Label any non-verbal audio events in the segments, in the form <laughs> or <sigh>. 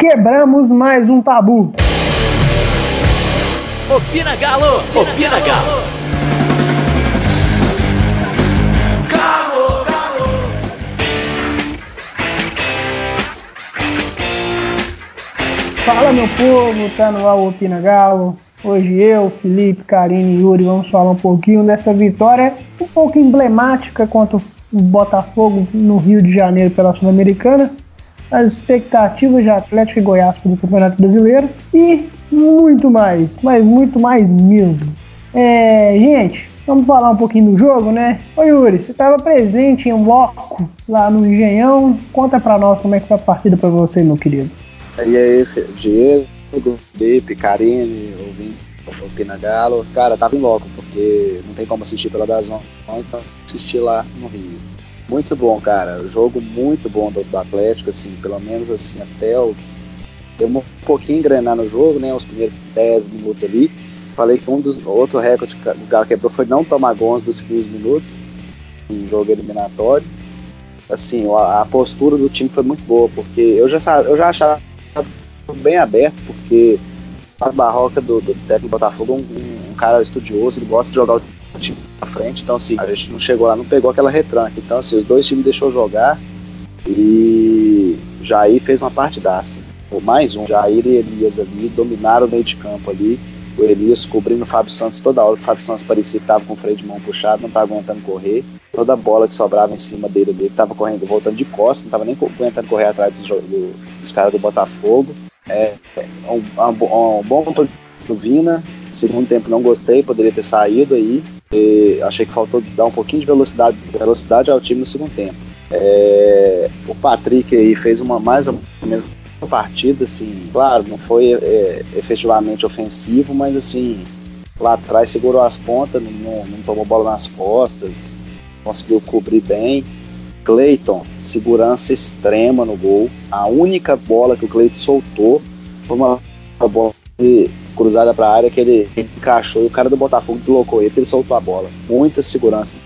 quebramos mais um tabu. Opina Galo! Opina Galo! Galo, Galo! Fala meu povo, tá no ar o Opina Galo. Hoje eu, Felipe, Karine e Yuri vamos falar um pouquinho dessa vitória um pouco emblemática contra o Botafogo no Rio de Janeiro pela Sul-Americana, as expectativas de Atlético e Goiás para o Campeonato Brasileiro e muito mais, mas muito mais mesmo. É, gente, vamos falar um pouquinho do jogo, né? Ô Yuri, você estava presente em loco lá no Engenhão. Conta para nós como é que foi a partida para você, meu querido. E aí, Diego, Felipe, Karine, ouvindo o Pina Galo. Cara, tava em loco, porque não tem como assistir pela Dazon, então assisti lá no Rio. Muito bom, cara. Jogo muito bom do, do Atlético, assim, pelo menos assim, até o deu um pouquinho engrenar no jogo, né? Os primeiros 10 minutos ali. Falei que um dos outro recorde que o Galo quebrou foi não tomar gols dos 15 minutos em jogo eliminatório. Assim, a, a, postura do time foi muito boa, porque eu já, eu já achava bem aberto, porque a barroca do, do técnico Botafogo um, um, cara estudioso, ele gosta de jogar o time pra frente, então assim, a gente não chegou lá, não pegou aquela retranca. Então assim, os dois times deixou jogar e Jair fez uma partidaça mais um, Jair e Elias ali, dominaram o meio de campo ali. O Elias cobrindo o Fábio Santos toda hora. O Fábio Santos parecia que estava com o freio de mão puxado, não estava aguentando correr. Toda bola que sobrava em cima dele, dele estava correndo, voltando de costas, não estava nem aguentando correr atrás dos, do, dos caras do Botafogo. É, é um, um, um bom do Vina. Segundo tempo não gostei, poderia ter saído aí. Achei que faltou dar um pouquinho de velocidade, velocidade ao time no segundo tempo. É, o Patrick aí fez uma mais ou menos partida, assim, claro, não foi é, efetivamente ofensivo, mas assim, lá atrás segurou as pontas, não, não, tomou bola nas costas, conseguiu cobrir bem. Cleiton, segurança extrema no gol. A única bola que o Cleiton soltou foi uma bola cruzada para a área que ele, encaixou e o cara do Botafogo deslocou ele, ele soltou a bola. Muita segurança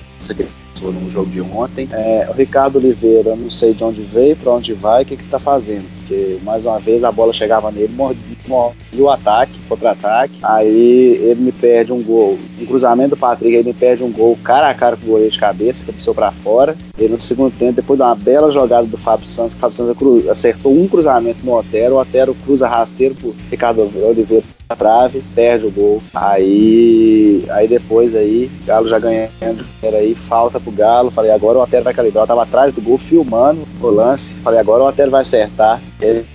no jogo de ontem. É, o Ricardo Oliveira, não sei de onde veio, para onde vai, o que está fazendo porque mais uma vez a bola chegava nele, mordia, o ataque, contra-ataque, aí ele me perde um gol, um cruzamento do Patrick, ele me perde um gol cara a cara com o goleiro de cabeça, que desceu para fora, e no segundo tempo, depois de uma bela jogada do Fábio Santos, o Fábio Santos acertou um cruzamento no Otero, o Otero cruza rasteiro pro Ricardo Oliveira trave, perde o gol. Aí, aí depois aí, Galo já ganhando, era aí, falta pro Galo. Falei, agora o Otero vai calibrar. Eu tava atrás do gol, filmando o lance. Falei, agora o Otero vai acertar. Ele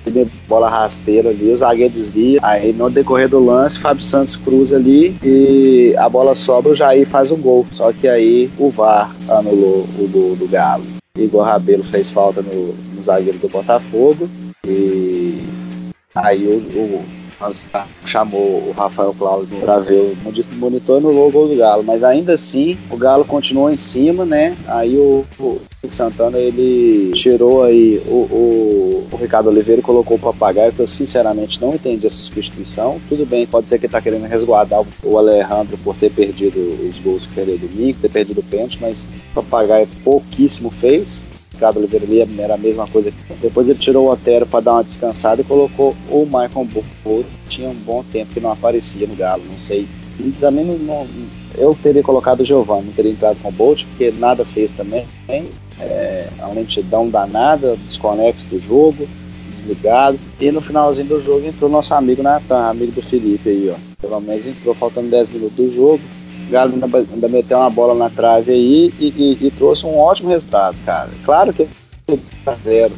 bola rasteira ali, o zagueiro desvia. Aí no decorrer do lance, Fábio Santos cruza ali e a bola sobra, o Jair faz o gol. Só que aí o VAR anulou o gol do Galo. Igor Rabelo fez falta no, no zagueiro do Botafogo. E aí o, o chamou o Rafael Cláudio para ver o monitor no logo do Galo, mas ainda assim o Galo continuou em cima, né? Aí o, o Santana ele tirou aí o, o, o, Ricardo Oliveira e colocou o Papagaio, que eu sinceramente não entendi essa substituição. Tudo bem, pode ser que ele tá querendo resguardar o Alejandro por ter perdido os gols que perdeu domingo, ter perdido o pênalti, mas o Papagaio pouquíssimo fez. Ricardo Oliveira era a mesma coisa. Depois ele tirou o Otero para dar uma descansada e colocou o Michael Bolt. Tinha um bom tempo que não aparecia no Galo, não sei. E também não, não, eu teria colocado o Giovanni, não teria entrado com o Bolt, porque nada fez também. É, uma lentidão danada, desconexo do jogo, desligado. E no finalzinho do jogo entrou nosso amigo Natan, amigo do Felipe aí, ó. Pelo menos entrou faltando 10 minutos do jogo Galo ainda, ainda meteu uma bola na trave aí e, e, e trouxe um ótimo resultado, cara. Claro que 0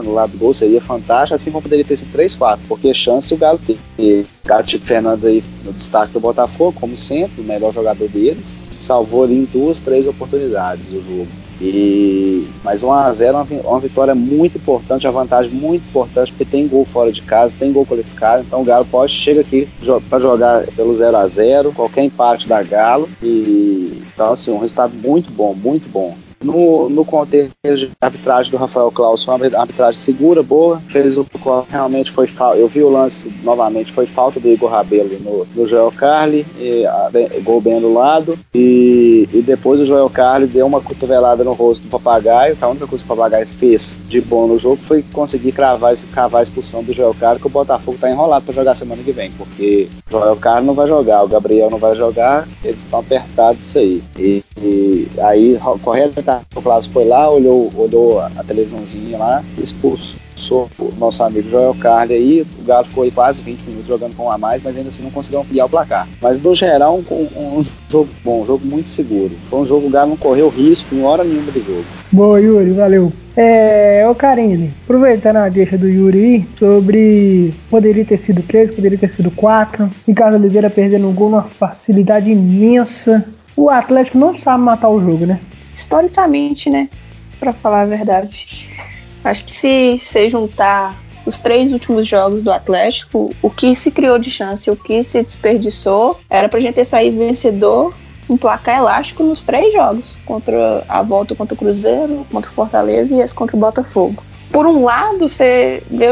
no lado do gol seria fantástico, assim como poderia ter sido 3-4, porque chance o Galo tem. E o Chico Fernandes aí no destaque do Botafogo, como sempre, o melhor jogador deles, salvou ali em duas, três oportunidades o jogo. E mas 1 a 0 é uma, vitória muito importante, uma vantagem muito importante, porque tem gol fora de casa, tem gol qualificado, então o Galo pode chega aqui para jogar pelo 0 a 0 qualquer empate da Galo e então assim, um resultado muito bom, muito bom. No, no contexto de arbitragem do Rafael Claus, foi uma arbitragem segura, boa, fez o realmente foi falta. Eu vi o lance novamente, foi falta do Igor Rabelo no, no Joel Carli, e, a, gol bem anulado, e, e depois o Joel Carli deu uma cotovelada no rosto do papagaio, a única coisa que o papagaio fez de bom no jogo foi conseguir cravar, cravar a expulsão do Joel Carli, que o Botafogo tá enrolado para jogar semana que vem, porque o Joel Carli não vai jogar, o Gabriel não vai jogar, eles estão apertados isso aí. E, e aí, correto, o Clássico foi lá, olhou, olhou a televisãozinha lá, expulsou o nosso amigo Joel Carli aí. O Galo ficou aí quase 20 minutos jogando com um a mais, mas ainda assim não conseguiu ampliar o placar. Mas no geral, um, um, jogo bom, um jogo muito seguro. Foi um jogo que o Galo não correu risco em hora nenhuma do jogo. Boa, Yuri, valeu. É, ô Karine, aproveitando a deixa do Yuri sobre poderia ter sido 3, poderia ter sido 4. Ricardo Oliveira perdendo um gol numa facilidade imensa. O Atlético não sabe matar o jogo, né? historicamente, né? Para falar a verdade. Acho que se se juntar os três últimos jogos do Atlético, o que se criou de chance, o que se desperdiçou, era pra gente ter saído vencedor um placar elástico nos três jogos, contra a volta contra o Cruzeiro, contra o Fortaleza e esse contra o Botafogo por um lado, você vê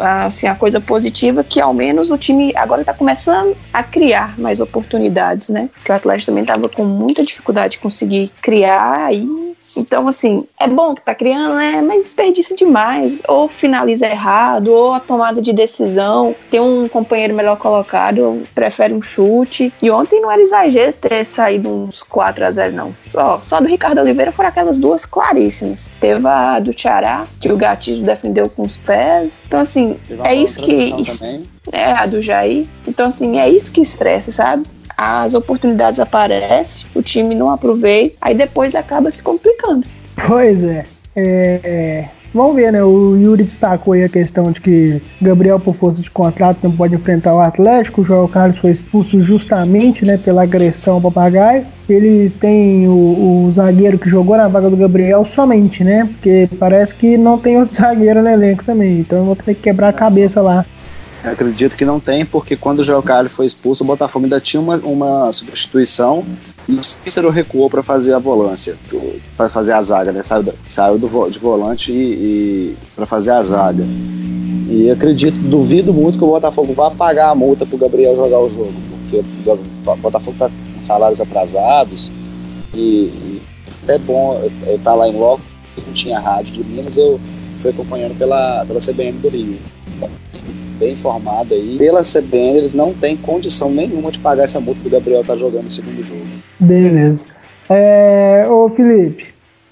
assim, a coisa positiva que ao menos o time agora está começando a criar mais oportunidades, né? Que o Atlético também estava com muita dificuldade de conseguir criar e então, assim, é bom que tá criando, né? Mas desperdiça demais. Ou finaliza errado, ou a tomada de decisão. Tem um companheiro melhor colocado, prefere um chute. E ontem não era exagero ter saído uns 4 a 0 não. Só, só do Ricardo Oliveira foram aquelas duas claríssimas. Teve a do Tiará, que o Gatilho defendeu com os pés. Então, assim, é isso que. É, a do Jair. Então, assim, é isso que estressa, sabe? as oportunidades aparecem, o time não aproveita, aí depois acaba se complicando. Pois é. é. Vamos ver, né? O Yuri destacou aí a questão de que Gabriel, por força de contrato, não pode enfrentar o Atlético. O João Carlos foi expulso justamente né, pela agressão ao papagaio. Eles têm o, o, zagueiro que jogou na vaga do Gabriel somente, né? Porque parece que não tem outro <laughs> zagueiro no elenco também. Então eu vou ter que quebrar a cabeça lá acredito que não tem, porque quando o Joel Carli foi expulso, o Botafogo ainda tinha uma, uma substituição e o Cícero recuou para fazer a volância, para fazer a zaga, né? Saiu, saiu do, de volante e, e para fazer a zaga. E acredito, duvido muito que o Botafogo vá pagar a multa para o Gabriel jogar o jogo, porque o Botafogo está com salários atrasados e, e é bom eu estar tá lá em loco, não tinha rádio de Minas, eu fui acompanhando pela, pela CBN do Rio bem informado aí. Pela CBN, eles não têm condição nenhuma de pagar essa multa que o Gabriel tá jogando no segundo jogo. Beleza. É, ô Felipe,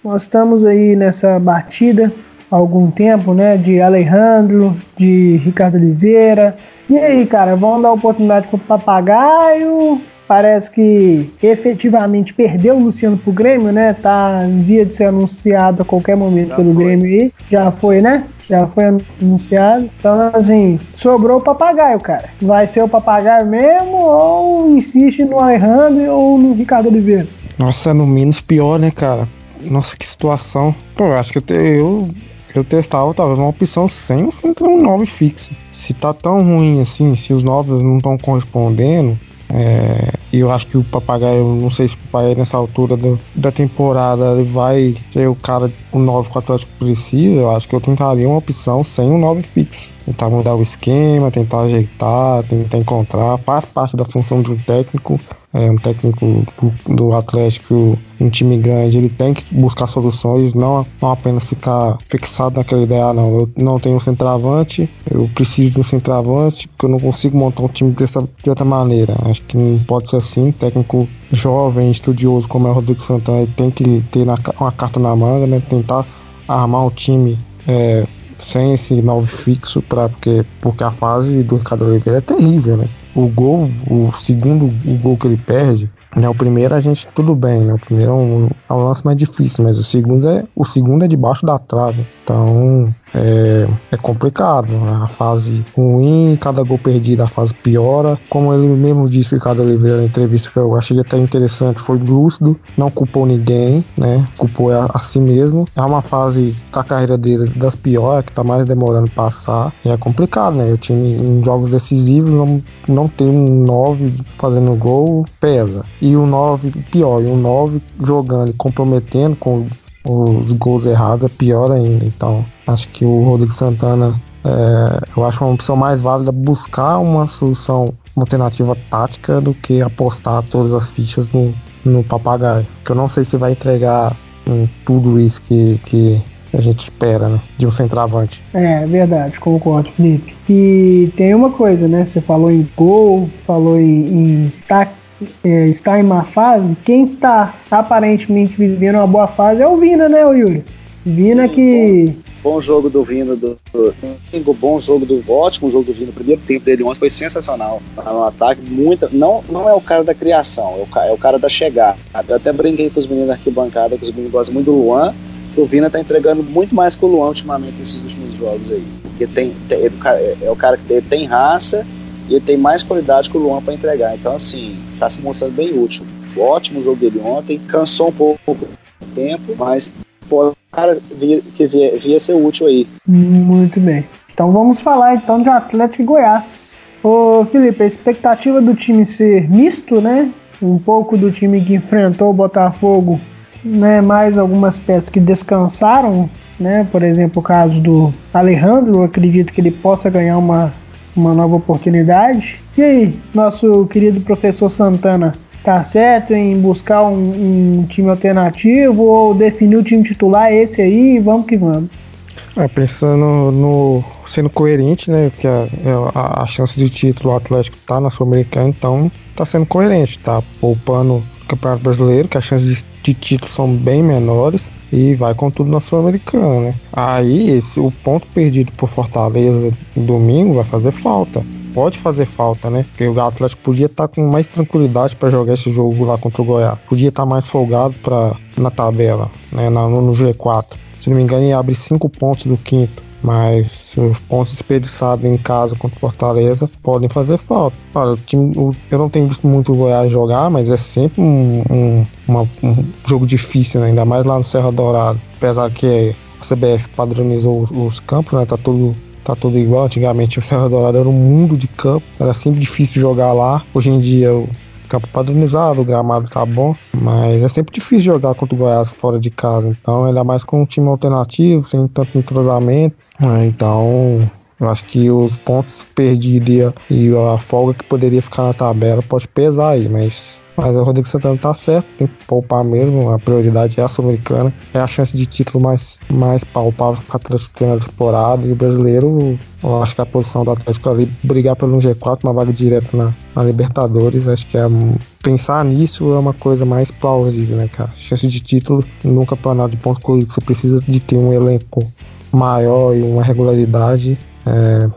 nós estamos aí nessa batida há algum tempo, né? De Alejandro, de Ricardo Oliveira. E aí, cara, vamos dar oportunidade pro papagaio parece que efetivamente perdeu o Luciano pro Grêmio, né? Tá em via de ser anunciado a qualquer momento Já pelo foi. Grêmio aí. Já foi, né? Já foi anunciado. Então, assim, sobrou o papagaio, cara. Vai ser o papagaio mesmo ou insiste no Alejandro ou no Ricardo Oliveira? Nossa, no menos pior, né, cara? Nossa, que situação. Pô, acho que eu, te, eu, eu testava talvez uma opção sem um nove fixo. Se tá tão ruim assim, se os novos não estão correspondendo, えー é, eu acho que o Papagaio, não sei se o Papagaio nessa altura do, da temporada vai ser o cara, o 9 que o Atlético precisa. Eu acho que eu tentaria uma opção sem um 9 fixo tentar mudar o esquema, tentar ajeitar, tentar encontrar, faz parte da função do técnico. É, um técnico do Atlético, um time grande, ele tem que buscar soluções, não, não apenas ficar fixado naquela ideia, ah, não, eu não tenho um centroavante, eu preciso de um centroavante, porque eu não consigo montar um time dessa, de outra maneira. Acho que não pode ser assim, técnico jovem, estudioso como é o Rodrigo Santana, tem que ter na, uma carta na manga, né, tentar armar um time é, sem esse nove fixo, pra, porque, porque a fase do Ricardo Oliveira é terrível, né? O gol, o segundo o gol que ele perde, né? O primeiro a gente tudo bem, né? O primeiro é um, é um lance mais difícil, mas o segundo é o segundo é debaixo da trave. Então é, é complicado. Né? A fase ruim, cada gol perdido, a fase piora. Como ele mesmo disse, Ricardo Oliveira, na entrevista que eu achei até interessante, foi lúcido, não culpou ninguém, né? Culpou a, a si mesmo. É uma fase da carreira dele das piores, que tá mais demorando passar. E é complicado, né? O time em jogos decisivos não, não tem um 9 fazendo gol, pesa. E o 9, pior, e um 9 jogando e comprometendo com os gols errados, é pior ainda. Então, acho que o Rodrigo Santana, é, eu acho uma opção mais válida buscar uma solução, uma alternativa tática do que apostar todas as fichas no, no papagaio. Que eu não sei se vai entregar hum, tudo isso que, que a gente espera, né? De um centroavante. É, verdade, concordo, Felipe. E tem uma coisa, né? Você falou em gol, falou em, em é, estar em má fase. Quem está aparentemente vivendo uma boa fase é o Vina, né, Yuri? Vina Sim, que. Bom jogo do Vina, do, do, bom jogo do ótimo jogo do Vina. O primeiro tempo dele ontem foi sensacional. No ataque, muita. Não, não é o cara da criação, é o, é o cara da chegada. Eu até brinquei com os meninos da arquibancada, que os meninos gostam muito do Luan que o Vina tá entregando muito mais que o Luan ultimamente nesses últimos jogos aí. Porque tem, tem é, é o cara que tem raça e ele tem mais qualidade que o Luan para entregar. Então, assim, tá se mostrando bem útil. Ótimo jogo dele ontem, cansou um pouco o tempo, mas pô, cara que via, via ser útil aí. Muito bem. Então vamos falar então de Atlético e Goiás. Ô Felipe, a expectativa do time ser misto, né? Um pouco do time que enfrentou o Botafogo né, mais algumas peças que descansaram, né, por exemplo, o caso do Alejandro, acredito que ele possa ganhar uma, uma nova oportunidade. E aí, nosso querido professor Santana, tá certo em buscar um, um time alternativo ou definir o time titular esse aí vamos que vamos? É, pensando no. sendo coerente, né? Que a, a, a chance de título o Atlético tá na Sul-Americana, então tá sendo coerente, tá poupando Campeonato Brasileiro, que as chances de, de título são bem menores, e vai com tudo na Sul-Americana, né? Aí esse, o ponto perdido por Fortaleza domingo vai fazer falta. Pode fazer falta, né? Porque o Atlético podia estar tá com mais tranquilidade para jogar esse jogo lá contra o Goiás. Podia estar tá mais folgado pra, na tabela, né? Na, no G4. Se não me engano, ele abre 5 pontos do quinto mas os pontos desperdiçados em casa contra o Fortaleza podem fazer falta. O time, o, eu não tenho visto muito o Goiás jogar, mas é sempre um, um, uma, um jogo difícil, né? ainda mais lá no Serra Dourado. Apesar que a CBF padronizou os, os campos, né? Tá tudo tá tudo igual. Antigamente o Serra Dourada era um mundo de campo, era sempre difícil jogar lá. Hoje em dia campo padronizado, o gramado tá bom, mas é sempre difícil jogar contra o Goiás fora de casa, então ainda mais com um time alternativo, sem tanto entrosamento, né? então eu acho que os pontos perdidos e a folga que poderia ficar na tabela pode pesar aí, mas mas o Rodrigo Santana tá certo, tem que poupar mesmo. A prioridade é a Sul-Americana. É a chance de título mais, mais palpável que o Atlético tem na temporada. E o brasileiro, eu acho que a posição do Atlético ali, brigar pelo G4, uma vaga direta na, na Libertadores, acho que é pensar nisso é uma coisa mais plausível, né, cara? Chance de título num campeonato de pontos corridos, você precisa de ter um elenco maior e uma regularidade. É,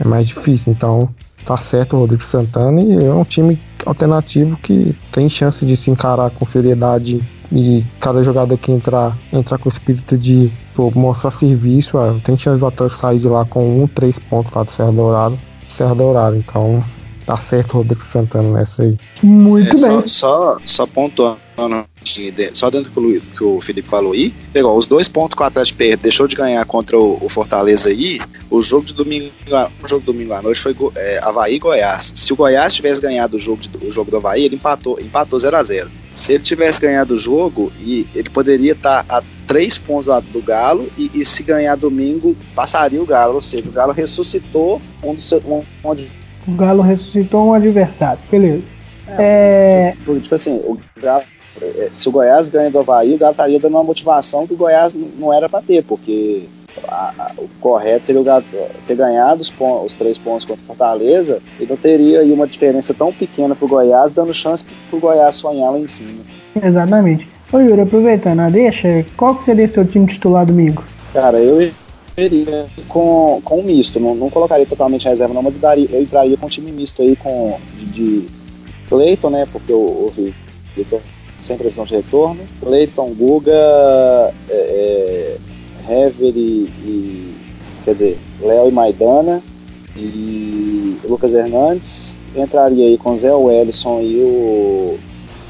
é mais difícil. Então, tá certo o Rodrigo Santana e é um time alternativo que tem chance de se encarar com seriedade e cada jogador que entrar, entrar com o espírito de pô, mostrar serviço, ó, tem chance do Atlético sair de lá com um, três pontos lá do Serra Dourado. Serra Dourado, então tá certo o Rodrigo Santana nessa aí. Muito é, bem. Só, só, só pontuando só dentro do que o Felipe falou aí, igual, os dois pontos que o Atlético deixou de ganhar contra o, o, Fortaleza aí, o jogo de domingo, o jogo de domingo à noite foi é, Havaí e Goiás. Se o Goiás tivesse ganhado o jogo, de, o jogo do Havaí, ele empatou, empatou 0 a 0 Se ele tivesse ganhado o jogo, e ele poderia estar tá a três pontos do Galo, e, e, se ganhar domingo, passaria o Galo, ou seja, o Galo ressuscitou um dos um, onde o Galo ressuscitou um adversário, beleza. É, é... Tipo assim, o Galo é, se o Goiás ganha do Havaí, o Galo estaria dando uma motivação que o Goiás não era para ter, porque a, a, o correto seria o Galo ter ganhado os, os, três pontos contra o Fortaleza e não teria aí uma diferença tão pequena para o Goiás, dando chance para o Goiás sonhar lá em cima. Exatamente. Ô Yuri, aproveitando a deixa, qual que seria seu time titular domingo? Cara, eu iria com, com um misto, não, não colocaria totalmente reserva não, mas eu, daria, eu entraria com um time misto aí com, de, de Cleiton, né, porque o, o Vitor sem previsão de retorno. Cleiton, Guga, é, é, Hever e, e, Quer dizer, Léo e Maidana. E Lucas Hernandes. Entraria aí com Zé Wellison e o.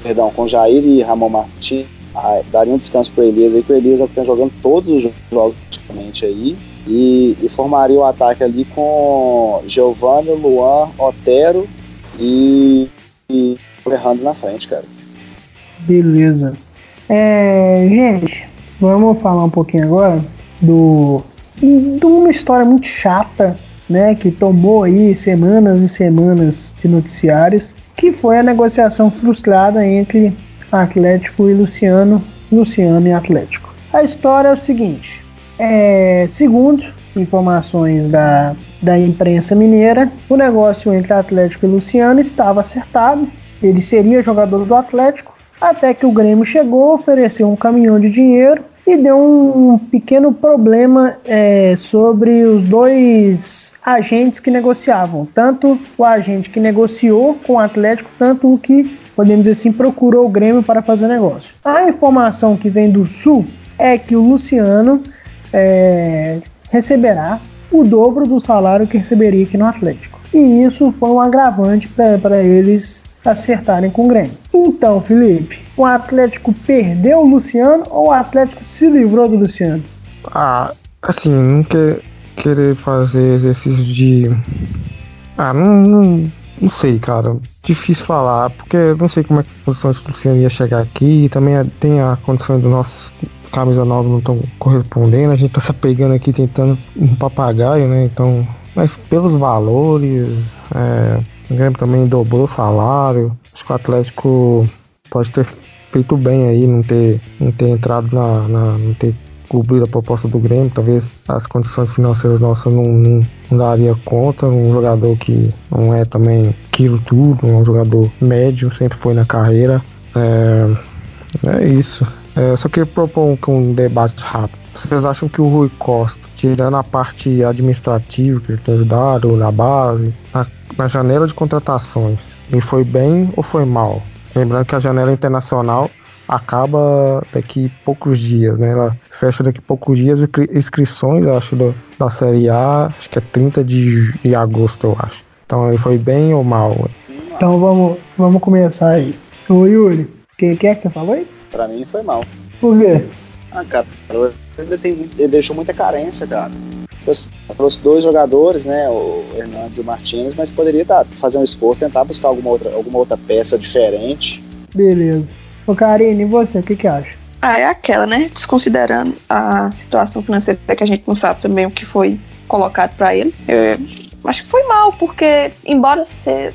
Perdão, com Jair e Ramon Martins. Ah, daria um descanso para o Elias aí, que o Elias está jogando todos os jogos praticamente aí. E, e, formaria o ataque ali com Giovanni, Luan, Otero e, e na frente, cara. Beleza. É, gente, vamos falar um pouquinho agora do de uma história muito chata, né, que tomou aí semanas e semanas de noticiários, que foi a negociação frustrada entre Atlético e Luciano, Luciano e Atlético. A história é o seguinte: é, segundo informações da, da imprensa mineira, o negócio entre Atlético e Luciano estava acertado. Ele seria jogador do Atlético, até que o Grêmio chegou, ofereceu um caminhão de dinheiro e deu um pequeno problema é, sobre os dois agentes que negociavam, tanto o agente que negociou com o Atlético, tanto o que, podemos dizer assim, procurou o Grêmio para fazer negócio. A informação que vem do Sul é que o Luciano é, receberá o dobro do salário que receberia aqui no Atlético. E isso foi um agravante para eles acertarem com o Grêmio. Então, Felipe, o Atlético perdeu o Luciano ou o Atlético se livrou do Luciano? Ah, assim, não quer querer fazer exercício de. Ah, não, não, não sei, cara. Difícil falar, porque não sei como é que a condição do Luciano ia chegar aqui. Também tem a condição dos nossos camisa nova não estão correspondendo. A gente tá se pegando aqui tentando um papagaio, né? Então, mas pelos valores, é, o Grêmio também dobrou o salário. Acho que o Atlético pode ter feito bem aí, não ter, não ter entrado na, na não ter cobrido a proposta do Grêmio. Talvez as condições financeiras nossas não, não, não daria conta. Um jogador que não é também aquilo tudo, um jogador médio, sempre foi na carreira. É, é isso. É, só queria propor um, um debate rápido. Vocês acham que o Rui Costa, tirando a parte administrativa que ele tem ajudado na base, na na janela de contratações, ele foi bem ou foi mal? Lembrando que a janela internacional acaba daqui poucos dias, né? Ela fecha daqui poucos dias inscrições, acho, do, da Série A, acho que é 30 de, de agosto, eu acho. Então ele foi bem ou mal? Então vamos, vamos começar aí. Ô Yuri, o que, que é que você falou aí? Pra mim foi mal. Por quê? Ah, cara, ele, ele deixou muita carência, cara trouxe dois jogadores, né, o Hernandes e o Martins, mas poderia tá, fazer um esforço, tentar buscar alguma outra, alguma outra peça diferente. Beleza. Ô Karine, e você, o que que acha? Ah, é aquela, né, desconsiderando a situação financeira que a gente não sabe também o que foi colocado para ele. Eu acho que foi mal, porque embora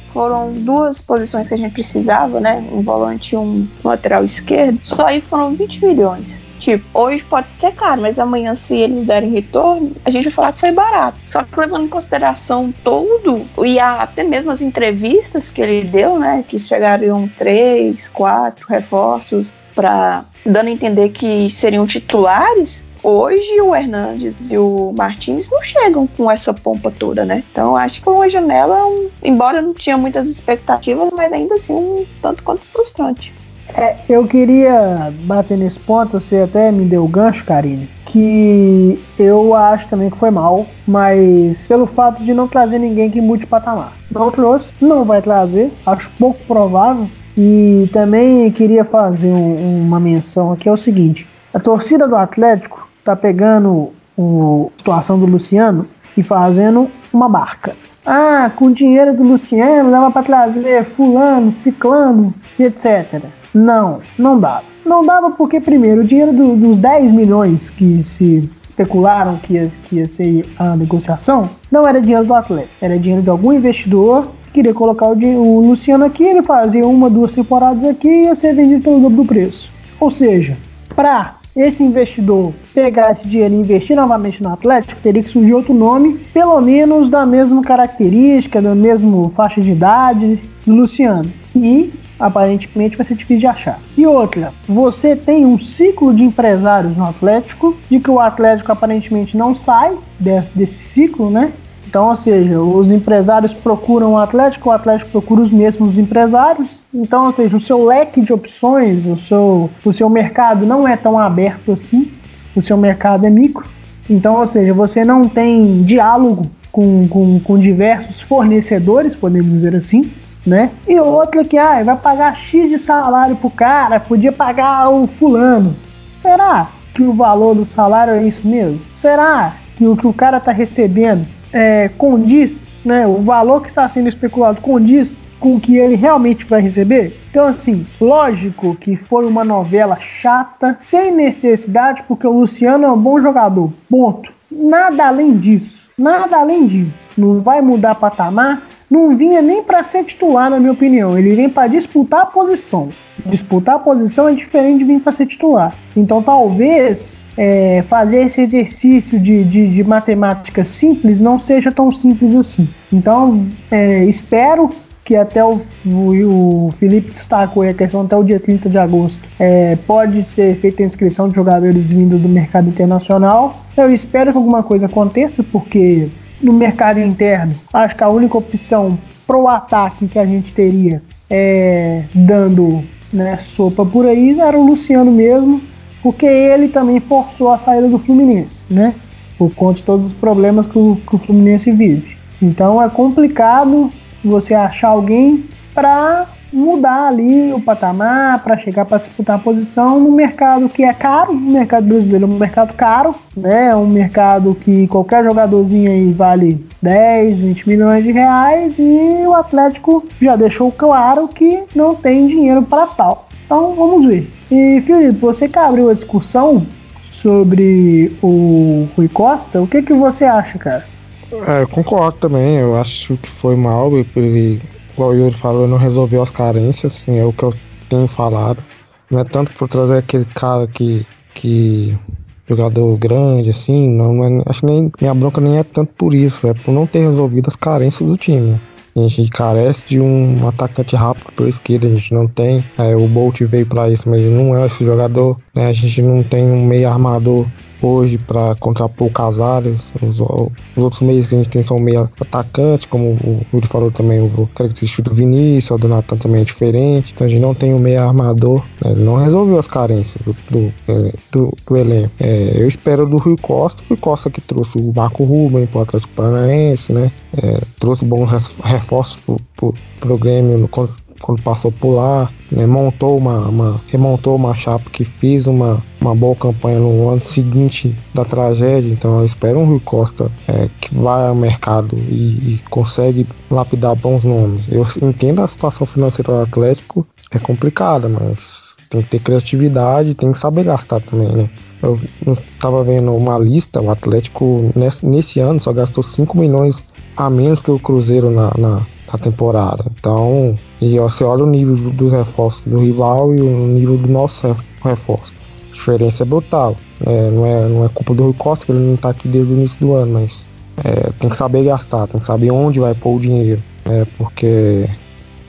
foram duas posições que a gente precisava, né, um volante e um lateral esquerdo, só aí foram 20 milhões. Tipo, hoje pode ser caro, mas amanhã, se eles derem retorno, a gente vai falar que foi barato. Só que levando em consideração tudo, e até mesmo as entrevistas que ele deu, né? Que chegariam três, quatro reforços para dando a entender que seriam titulares, hoje o Hernandes e o Martins não chegam com essa pompa toda, né? Então acho que uma janela, embora não tinha muitas expectativas, mas ainda assim um tanto quanto frustrante. É, eu queria bater nesse ponto, você até me deu o gancho, Karine, que eu acho também que foi mal, mas pelo fato de não trazer ninguém que mude patamar. Não trouxe, não vai trazer, acho pouco provável. E também queria fazer um, uma menção aqui, é o seguinte, a torcida do Atlético tá pegando a situação do Luciano e fazendo uma barca. Ah, com o dinheiro do Luciano dava para trazer fulano, ciclano e etc. Não, não dava. Não dava porque, primeiro, o dinheiro do, dos 10 milhões que se especularam que ia, que ia ser a negociação não era dinheiro do atleta, era dinheiro de algum investidor que queria colocar o, o Luciano aqui, ele fazia uma, duas temporadas aqui e ia ser vendido pelo dobro do preço. Ou seja, para esse investidor pegar esse dinheiro e investir novamente no Atlético, teria que surgir outro nome, pelo menos da mesma característica, da mesma faixa de idade do Luciano. E aparentemente vai ser difícil de achar. E outra, você tem um ciclo de empresários no Atlético, de que o Atlético aparentemente não sai desse, desse ciclo, né? Então, ou seja, os empresários procuram o Atlético, o Atlético procura os mesmos empresários. Então, ou seja, o seu leque de opções, o seu, o seu mercado não é tão aberto assim. O seu mercado é micro. Então, ou seja, você não tem diálogo com, com, com diversos fornecedores, podemos dizer assim né? E outra que ah, vai pagar X de salário pro cara, podia pagar o fulano. Será que o valor do salário é isso mesmo? Será que o que o cara tá recebendo é, condiz, né? O valor que está sendo especulado condiz com o que ele realmente vai receber? Então, assim, lógico que foi uma novela chata, sem necessidade, porque o Luciano é um bom jogador. Ponto. Nada além disso. Nada além disso. Não vai mudar patamar. Não vinha nem para ser titular, na minha opinião. Ele vem para disputar a posição. Disputar a posição é diferente de vir para ser titular. Então, talvez é, fazer esse exercício de, de, de, matemática simples não seja tão simples assim. Então, é, espero que até o, o, o, Felipe destacou a questão até o dia 30 de agosto. É, pode ser feita a inscrição de jogadores vindo do mercado internacional. Eu espero que alguma coisa aconteça, porque no mercado interno, acho que a única opção pro ataque que a gente teria é dando né, sopa por aí era o Luciano mesmo porque ele também forçou a saída do Fluminense, né? Por conta de todos os problemas que o, que o Fluminense vive. Então é complicado você achar alguém para mudar ali o patamar, para chegar para disputar a posição no mercado que é caro. O mercado brasileiro é um mercado caro, né? É um mercado que qualquer jogadorzinho aí vale 10, 20 milhões de reais e o Atlético já deixou claro que não tem dinheiro para tal. Então vamos ver. E Felipe, você que abriu a discussão sobre o Rui Costa, o que, que você acha, cara? É, eu concordo também, eu acho que foi mal, ele, igual o Yuri falou, não resolveu as carências, assim, é o que eu tenho falado. Não é tanto por trazer aquele cara que, que jogador grande, assim, não, é, acho que nem, minha bronca nem é tanto por isso, é por não ter resolvido as carências do time. A gente carece de um atacante rápido pela esquerda, a gente não tem. É, o Bolt veio para isso, mas não é esse jogador. Né? A gente não tem um meio armador hoje para contrapor o Casares. Os, os, outros meios que a gente tem são meio atacantes, como o Yuri falou também, o característico do Vinícius, o do Natan também é diferente. Então a gente não tem um meio armador, né? ele não resolveu as carências do, do, é, do, do elenco. É, eu espero do Rui Costa, o Rui Costa que trouxe o Marco Ruben para o Atlético Paranaense, né? É, trouxe bons reforços para o Grêmio no, quando passou por lá, né, montou uma, uma, remontou uma chapa que fez uma, uma boa campanha no ano seguinte da tragédia. Então eu espero um Rui Costa é, que vai ao mercado e, e, consegue lapidar bons nomes. Eu entendo a situação financeira do Atlético, é complicada, mas tem que ter criatividade, tem que saber gastar também, né? Eu estava vendo uma lista, o Atlético nesse, nesse ano só gastou 5 milhões a menos que o Cruzeiro na, na, na temporada. Então, e você olha o nível dos reforços do rival e o nível do nosso reforço. A diferença é brutal. É, não, é, não é culpa do Rui Costa que ele não está aqui desde o início do ano, mas é, tem que saber gastar, tem que saber onde vai pôr o dinheiro. É, porque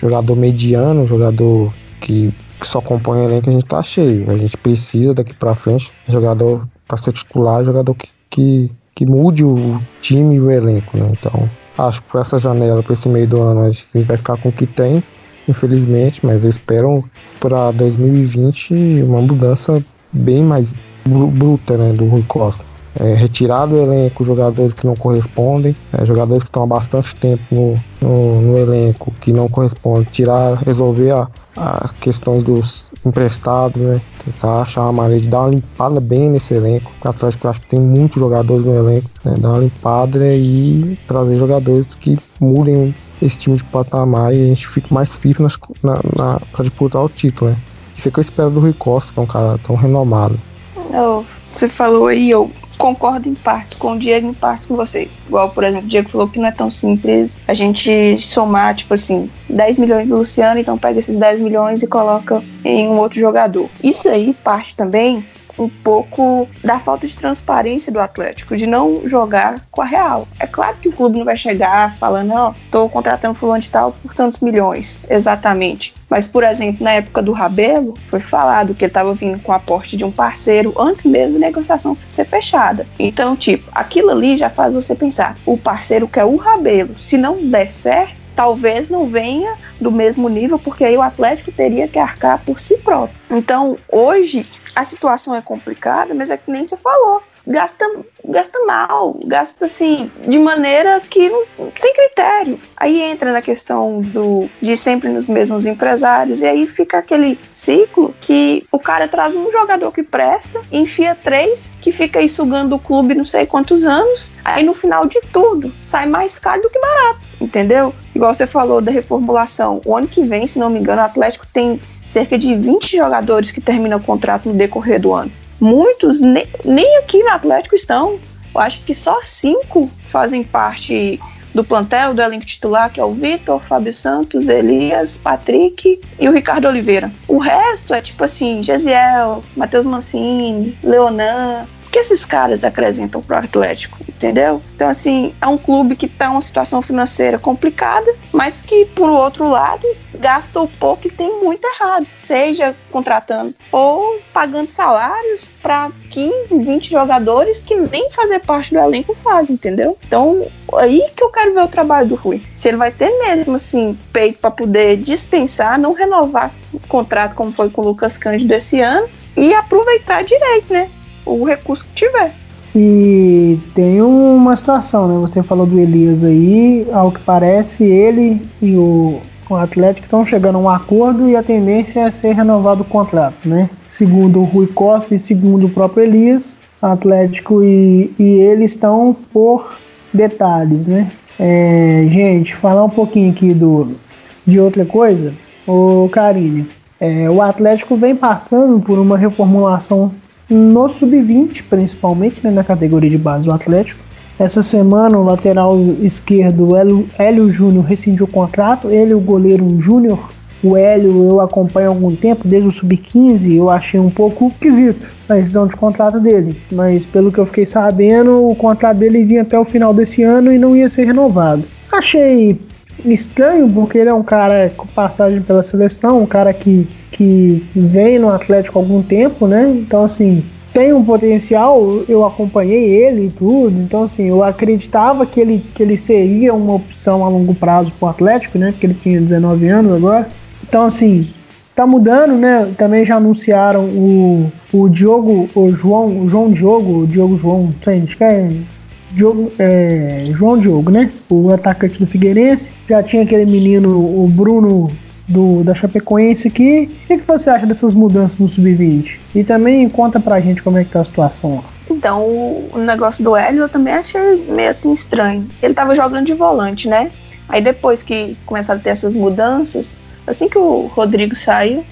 jogador mediano, jogador que, que só compõe o elenco, a gente tá cheio. A gente precisa daqui para frente, jogador para ser titular, jogador que, que, que mude o time e o elenco, né? Então, Acho que por essa janela, por esse meio do ano, a gente vai ficar com o que tem, infelizmente, mas eu espero para 2020 uma mudança bem mais bruta né, do Rui Costa é, retirar do elenco jogadores que não correspondem, é, jogadores que estão há bastante tempo no, no, no, elenco que não correspondem, tirar, resolver a, a questões dos emprestados, né? Tentar achar uma maneira de dar uma limpada bem nesse elenco. O Atlético acho que tem muitos jogadores no elenco, né? Dar uma limpada e trazer jogadores que mudem esse time de patamar e a gente fique mais firme na, na, para disputar o título, né? Isso é que eu espero do Rui Costa, que é um cara tão renomado. Oh, você falou aí, eu concordo em parte com o Diego, em parte com você. Igual, por exemplo, o Diego falou que não é tão simples a gente somar, tipo assim, 10 milhões do Luciano, então pega esses 10 milhões e coloca em um outro jogador. Isso aí parte também um pouco da falta de transparência do Atlético, de não jogar com a real. É claro que o clube não vai chegar falando, ó, oh, tô contratando fulano de tal por tantos milhões, exatamente. Mas, por exemplo, na época do Rabelo, foi falado que ele estava vindo com o aporte de um parceiro antes mesmo da negociação ser fechada. Então, tipo, aquilo ali já faz você pensar, o parceiro quer o Rabelo. Se não der certo, talvez não venha do mesmo nível, porque aí o Atlético teria que arcar por si próprio. Então, hoje, a situação é complicada, mas é que nem você falou. gasta, gasta mal, gasta assim, de maneira que sem critério. Aí entra na questão do de sempre nos mesmos empresários, e aí fica aquele ciclo que o cara traz um jogador que presta, enfia três, que fica aí sugando o clube não sei quantos anos, aí no final de tudo sai mais caro do que barato, entendeu? Igual você falou da reformulação. O ano que vem, se não me engano, o Atlético tem cerca de 20 jogadores que terminam o contrato no decorrer do ano muitos nem, nem aqui no Atlético estão. Eu acho que só cinco fazem parte do plantel, do elenco titular, que é o Vitor, Fábio Santos, Elias, Patrick e o Ricardo Oliveira. O resto é tipo assim, Gesiel, Matheus Mancini, Leonan, que esses caras acrescentam pro Atlético, entendeu? Então, assim, é um clube que tá uma situação financeira complicada, mas que, por outro lado, gasta o pouco e tem muito errado, seja contratando ou pagando salários para 15, 20 jogadores que nem fazer parte do elenco fazem, entendeu? Então, aí que eu quero ver o trabalho do Rui. Se ele vai ter mesmo, assim, peito para poder dispensar, não renovar o contrato como foi com o Lucas Cândido esse ano e aproveitar direito, né? O recurso que tiver. E tem uma situação, né? Você falou do Elias aí, ao que parece, ele e o, o Atlético estão chegando a um acordo e a tendência é ser renovado o contrato, né? Segundo o Rui Costa e segundo o próprio Elias, Atlético e, e ele estão por detalhes, né? É, gente, falar um pouquinho aqui do, de outra coisa, o Karine. É, o Atlético vem passando por uma reformulação no sub-20, principalmente, né, na categoria de base do Atlético. Essa semana, o lateral esquerdo, Hélio, Hélio Júnior, rescindiu o contrato. Ele, o goleiro Júnior, o Hélio, eu acompanho há algum tempo, desde o sub-15. Eu achei um pouco esquisito a decisão de contrato dele. Mas, pelo que eu fiquei sabendo, o contrato dele vinha até o final desse ano e não ia ser renovado. Achei estranho, porque ele é um cara com passagem pela seleção, um cara que, que vem no Atlético há algum tempo, né? Então, assim, tem um potencial, eu acompanhei ele e tudo, então, assim, eu acreditava que ele, que ele seria uma opção a longo prazo pro Atlético, né? Porque ele tinha 19 anos agora. Então, assim, tá mudando, né? Também já anunciaram o, o Diogo, o João, o João Diogo, o Diogo João, não sei, acho que é Diogo, é, João Diogo, né? O atacante do Figueirense. Já tinha aquele menino, o Bruno do, da Chapecoense aqui. O que, que você acha dessas mudanças no Sub-20? E também conta pra gente como é que tá a situação lá. Então, o negócio do Hélio eu também achei meio assim estranho. Ele tava jogando de volante, né? Aí depois que começaram a ter essas mudanças, assim que o Rodrigo saiu,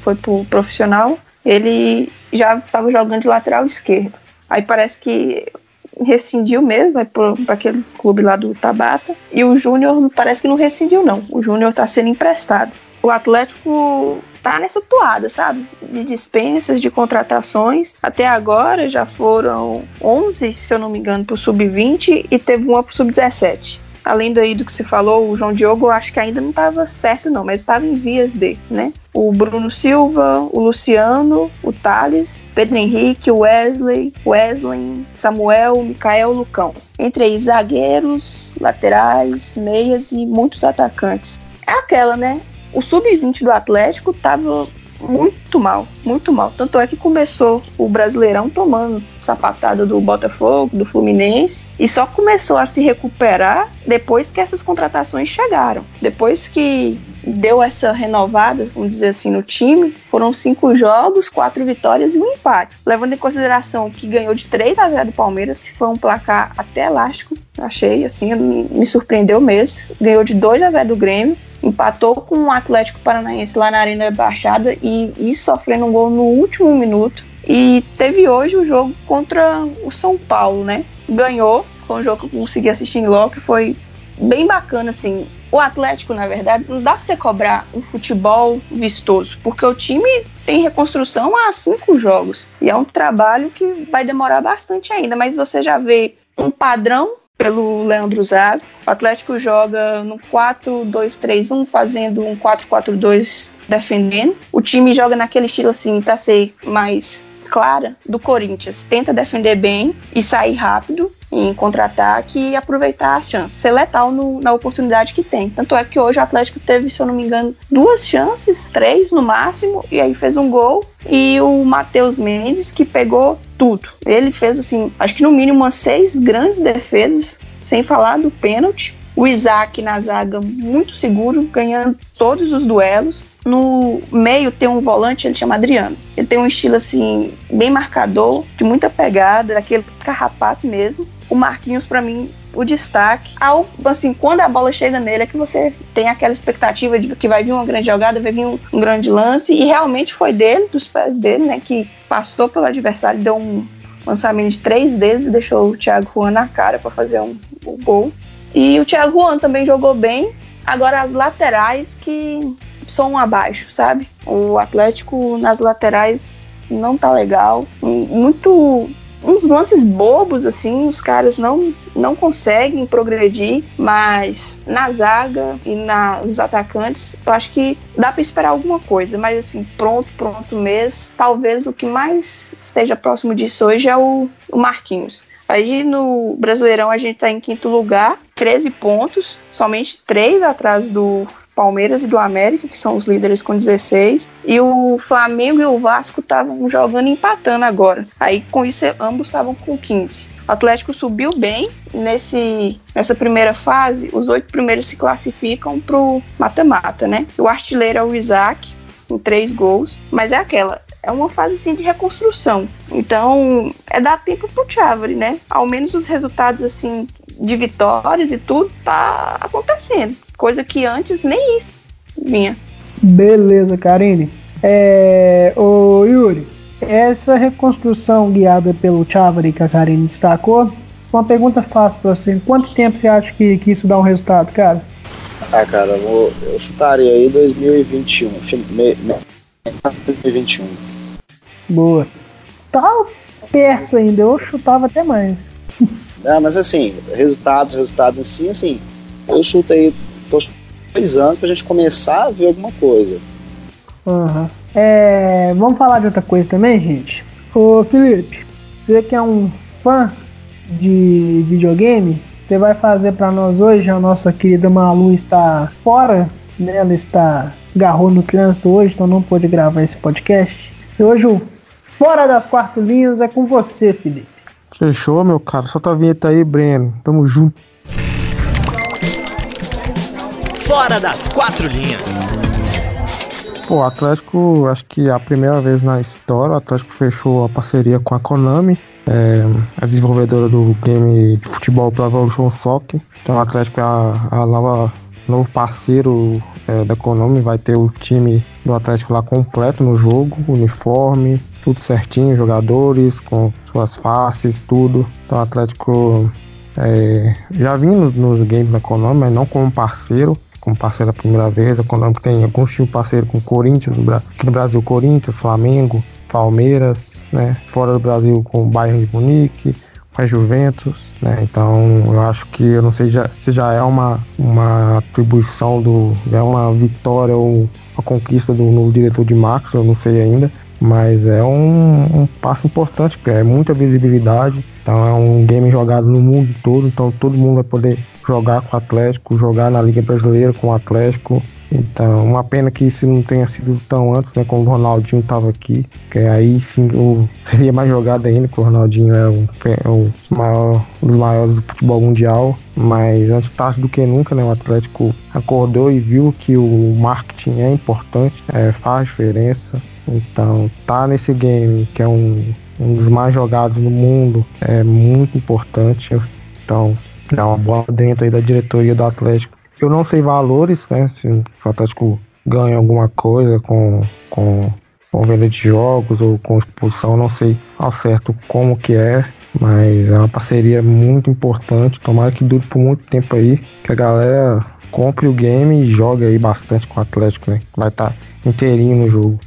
foi pro profissional, ele já tava jogando de lateral esquerdo. Aí parece que rescindiu mesmo, vai para aquele clube lá do Tabata. E o Júnior parece que não rescindiu, não. O Júnior está sendo emprestado. O Atlético tá nessa toada, sabe? De dispensas, de contratações. Até agora já foram 11, se eu não me engano, pro sub-20 e teve uma pro sub-17 além daí do que se falou, o João Diogo eu acho que ainda não estava certo não, mas estava em vias de, né? O Bruno Silva, o Luciano, o Thales, Pedro Henrique, o Wesley, Wesley, Samuel, o Lucão. Entre aí zagueiros, laterais, meias e muitos atacantes. É aquela, né? O sub-20 do Atlético tava muito mal, muito mal. Tanto é que começou o Brasileirão tomando sapatada do Botafogo, do Fluminense, e só começou a se recuperar depois que essas contratações chegaram. Depois que deu essa renovada, vamos dizer assim, no time, foram cinco jogos, quatro vitórias e um empate. Levando em consideração que ganhou de 3 a 0 do Palmeiras, que foi um placar até elástico, achei, assim, me surpreendeu mesmo. Ganhou de 2 a 0 do Grêmio, empatou com o Atlético Paranaense lá na Arena Baixada e, e sofrendo um gol no último minuto. E teve hoje o jogo contra o São Paulo, né? Ganhou, foi um jogo que eu consegui assistir em loco, foi bem bacana, assim. O Atlético, na verdade, não dá pra você cobrar um futebol vistoso, porque o time tem reconstrução há cinco jogos. E é um trabalho que vai demorar bastante ainda, mas você já vê um padrão pelo Leandro Zago. O Atlético joga no 4-2-3-1, fazendo um 4-4-2 defendendo. O time joga naquele estilo assim para ser mais clara do Corinthians. Tenta defender bem e sair rápido em contra-ataque e aproveitar as chances, ser letal no, na oportunidade que tem. Tanto é que hoje o Atlético teve, se eu não me engano, duas chances, três no máximo, e aí fez um gol. E o Matheus Mendes que pegou tudo. Ele fez assim, acho que no mínimo umas seis grandes defesas, sem falar do pênalti. O Isaac na zaga muito seguro, ganhando todos os duelos. No meio tem um volante, ele chama Adriano. Ele tem um estilo assim, bem marcador, de muita pegada, daquele carrapato mesmo. O Marquinhos, para mim, o destaque. Ao, assim, quando a bola chega nele, é que você tem aquela expectativa de que vai vir uma grande jogada, vai vir um, um grande lance, e realmente foi dele, dos pés dele, né, que passou pelo adversário, deu um lançamento de três vezes e deixou o Thiago Juan na cara para fazer um, um gol. E o Thiago Juan também jogou bem. Agora as laterais que são abaixo, sabe? O Atlético nas laterais não tá legal. Muito uns lances bobos assim, os caras não não conseguem progredir, mas na zaga e na, nos atacantes, eu acho que dá para esperar alguma coisa, mas assim, pronto, pronto mesmo. Talvez o que mais esteja próximo disso hoje é o, o Marquinhos. Aí no Brasileirão a gente está em quinto lugar, 13 pontos, somente 3 atrás do Palmeiras e do América, que são os líderes com 16. E o Flamengo e o Vasco estavam jogando empatando agora. Aí com isso ambos estavam com 15. O Atlético subiu bem nesse, nessa primeira fase. Os oito primeiros se classificam pro mata-mata, né? O artilheiro é o Isaac, com três gols. Mas é aquela, é uma fase assim de reconstrução. Então, é dar tempo pro Chávere, né? Ao menos os resultados assim de vitórias e tudo tá acontecendo, coisa que antes nem isso vinha. Beleza, Karine. É, ô Yuri, essa reconstrução guiada pelo Chávere que a Karine destacou, foi uma pergunta fácil para você. Em quanto tempo você acha que, que isso dá um resultado, cara? Ah, cara, eu, eu chutaria aí 2021. Me, me, 2021. Boa. Tá perto ainda, eu chutava até mais. Não, mas assim, resultados, resultados em si, assim, eu chutei dois anos pra gente começar a ver alguma coisa. Uhum. É, vamos falar de outra coisa também, gente? Ô Felipe, você que é um fã de videogame, você vai fazer para nós hoje, a nossa querida Malu está fora, né? Ela está garrou no trânsito hoje, então não pôde gravar esse podcast. E hoje o Fora das Quatro Linhas é com você, Felipe. Fechou, meu cara. Solta a vinheta aí, Breno. Tamo junto. Fora das Quatro Linhas. Pô, o Atlético, acho que é a primeira vez na história, o Atlético fechou a parceria com a Konami, é, a desenvolvedora do game de futebol Pro Evolution Soccer. Então o Atlético é a, a nova novo parceiro é, da Konami, vai ter o time do Atlético lá completo no jogo, uniforme, tudo certinho, jogadores com suas faces, tudo. Então o Atlético é, já vindo nos games da Konami, mas não como parceiro, como parceiro da primeira vez. A Konami tem alguns times parceiros com Corinthians, aqui no Brasil Corinthians, Flamengo, Palmeiras, né? Fora do Brasil com o Bayern de Munique, a Juventus, né? Então eu acho que eu não sei já, se já é uma, uma atribuição do. é uma vitória ou uma conquista do novo diretor de Max, eu não sei ainda. Mas é um, um passo importante, porque é muita visibilidade. Então é um game jogado no mundo todo, então todo mundo vai poder jogar com o Atlético, jogar na Liga Brasileira com o Atlético. Então, uma pena que isso não tenha sido tão antes, né? Quando o Ronaldinho estava aqui. Que aí sim <laughs> seria mais jogado ainda, porque o Ronaldinho é, um, é um, maior, um dos maiores do futebol mundial. Mas antes tarde do que nunca, né? O Atlético acordou e viu que o marketing é importante, é, faz diferença. Então, tá nesse game, que é um, um dos mais jogados no mundo, é muito importante. Então, dá uma bola dentro aí da diretoria do Atlético eu não sei valores, né? Se o Atlético ganha alguma coisa com, com, com venda de jogos ou com expulsão, não sei ao certo como que é, mas é uma parceria muito importante. Tomara que dure por muito tempo aí, que a galera compre o game e jogue aí bastante com o Atlético, né? Vai estar tá inteirinho no jogo.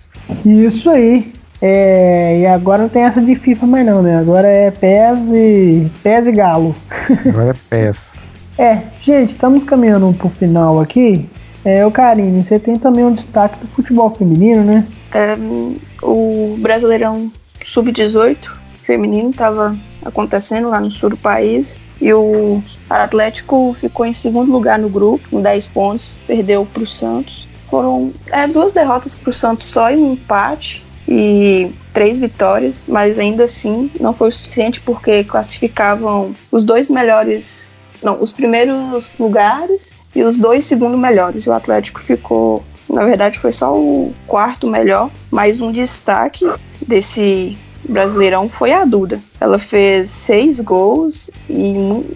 Isso aí. É, e agora não tem essa de FIFA mais não, né? Agora é PES e, PES e Galo. <laughs> Agora é PES. É, gente, estamos caminhando pro final aqui. É, o Karine, você tem também um destaque do futebol feminino, né? É, o Brasileirão sub-18 feminino estava acontecendo lá no sul do país. E o Atlético ficou em segundo lugar no grupo, com 10 pontos, perdeu para o Santos. Foram é, duas derrotas para o Santos só e um empate e três vitórias, mas ainda assim não foi o suficiente porque classificavam os dois melhores, não, os primeiros lugares e os dois segundos melhores. O Atlético ficou, na verdade, foi só o quarto melhor, mas um destaque desse Brasileirão foi a Duda. Ela fez seis gols e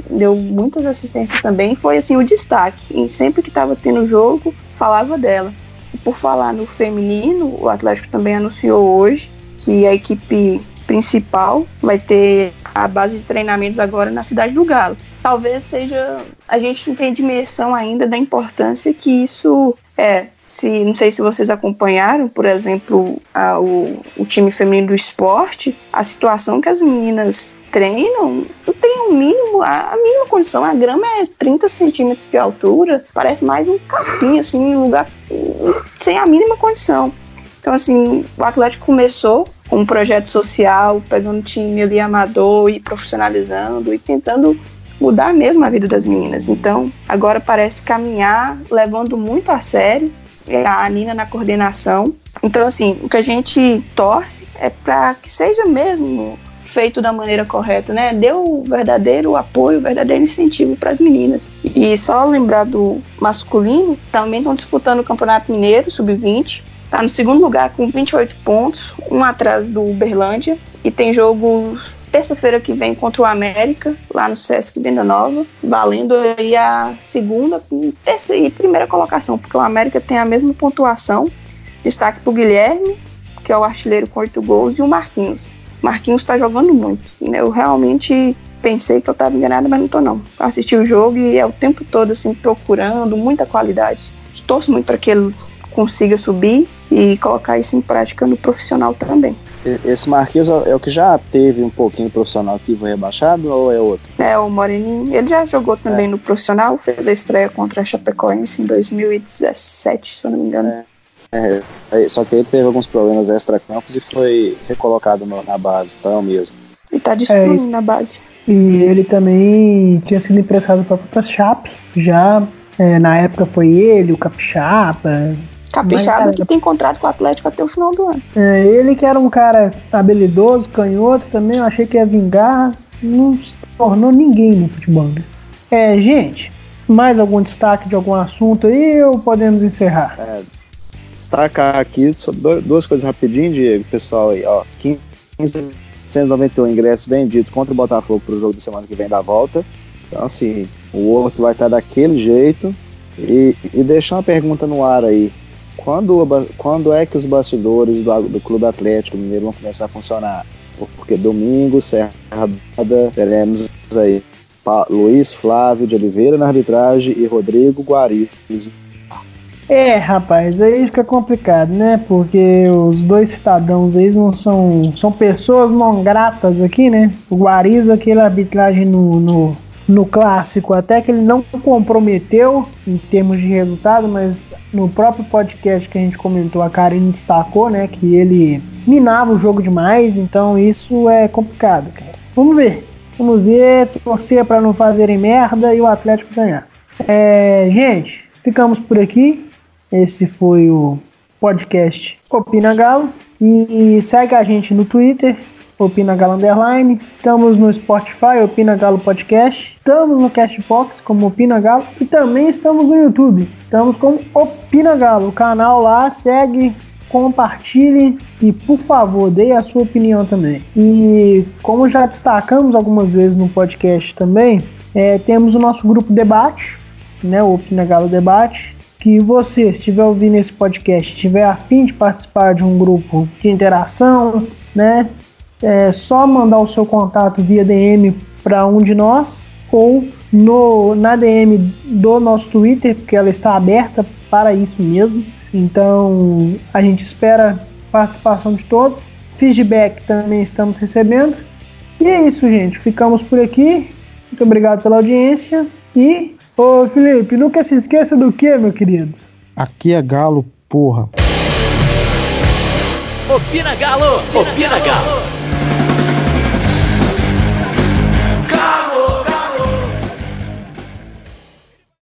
deu muitas assistências também. Foi assim o destaque. E sempre que estava tendo jogo, falava dela. Por falar no feminino, o Atlético também anunciou hoje que a equipe principal vai ter a base de treinamentos agora na cidade do Galo. Talvez seja. A gente não tem dimensão ainda da importância que isso é se não sei se vocês acompanharam, por exemplo, a, o, o time feminino do esporte, a situação que as meninas treinam, não tem um mínimo, a, a mínima condição, a grama é 30 centímetros de altura, parece mais um capim, assim, em lugar sem a mínima condição. Então, assim, o Atlético começou com um projeto social, pegando time ali amador e profissionalizando e tentando mudar mesmo a vida das meninas. Então, agora parece caminhar levando muito a sério a Nina na coordenação. Então, assim, o que a gente torce é para que seja mesmo feito da maneira correta, né? Deu o verdadeiro apoio, o verdadeiro incentivo para as meninas. E só lembrar do masculino, também estão disputando o Campeonato Mineiro Sub-20. Está no segundo lugar com 28 pontos, um atrás do Uberlândia. E tem jogo terça-feira que vem contra o América, lá no Sesc Venda Nova, valendo aí a segunda terceira e primeira colocação, porque o América tem a mesma pontuação. Destaque para o Guilherme, que é o artilheiro com oito gols, e o Marquinhos. Marquinhos está jogando muito. Eu realmente pensei que eu estava enganada, mas não estou não. Assisti o jogo e é o tempo todo assim procurando muita qualidade. Torço muito para que ele consiga subir e colocar isso em prática no profissional também. Esse Marquinhos é o que já teve um pouquinho profissional que foi rebaixado ou é outro? É, o Moreninho. Ele já jogou também é. no profissional, fez a estreia contra a Chapecoense em 2017, se eu não me engano. É, é, só que ele teve alguns problemas extra-campos e foi recolocado no, na base, então é o mesmo. E tá destruindo é, na base. E ele também tinha sido emprestado para a Chape, já é, na época foi ele, o Capixaba, Capixaba que tem contrato com o Atlético até o final do ano. É, ele que era um cara habilidoso, canhoto também, eu achei que ia vingar, não se tornou ninguém no futebol. Né? É, gente, mais algum destaque de algum assunto aí ou podemos encerrar? É, destacar aqui duas coisas rapidinho, Diego, pessoal aí, ó, 1591 ingressos vendidos contra o Botafogo para o jogo da semana que vem da volta. Então, assim, o outro vai estar daquele jeito. E, e deixar uma pergunta no ar aí. Quando, quando é que os bastidores do, do Clube Atlético Mineiro vão começar a funcionar? Porque domingo, Serra teremos aí Luiz Flávio de Oliveira na arbitragem e Rodrigo Guariz. É, rapaz, aí fica complicado, né? Porque os dois cidadãos aí não são, são pessoas não gratas aqui, né? O Guariz, aquele arbitragem no, no no clássico, até que ele não comprometeu em termos de resultado, mas no próprio podcast que a gente comentou, a Karine destacou, né, que ele minava o jogo demais, então isso é complicado, cara. Vamos ver. Vamos ver, torcer para não fazerem merda e o Atlético ganhar. É, gente, ficamos por aqui. Esse foi o podcast Opina Galo. E segue a gente no Twitter, Opina Galo Underline. Estamos no Spotify, Opina Galo Podcast. Estamos no Castbox como Opina Galo. E também estamos no YouTube. Estamos como Opina Galo. O canal lá, segue, compartilhe e, por favor, dê a sua opinião também. E como já destacamos algumas vezes no podcast também, é, temos o nosso grupo debate, né, o Opina Galo Debate, que você estiver ouvindo esse podcast, estiver afim de participar de um grupo de interação, né, é só mandar o seu contato via DM para um de nós ou no, na DM do nosso Twitter, porque ela está aberta para isso mesmo. Então a gente espera participação de todos. Feedback também estamos recebendo. E é isso, gente. Ficamos por aqui. Muito obrigado pela audiência. E, ô Felipe, nunca se esqueça do que, meu querido? Aqui é Galo, porra. Opina Galo! Opina Galo!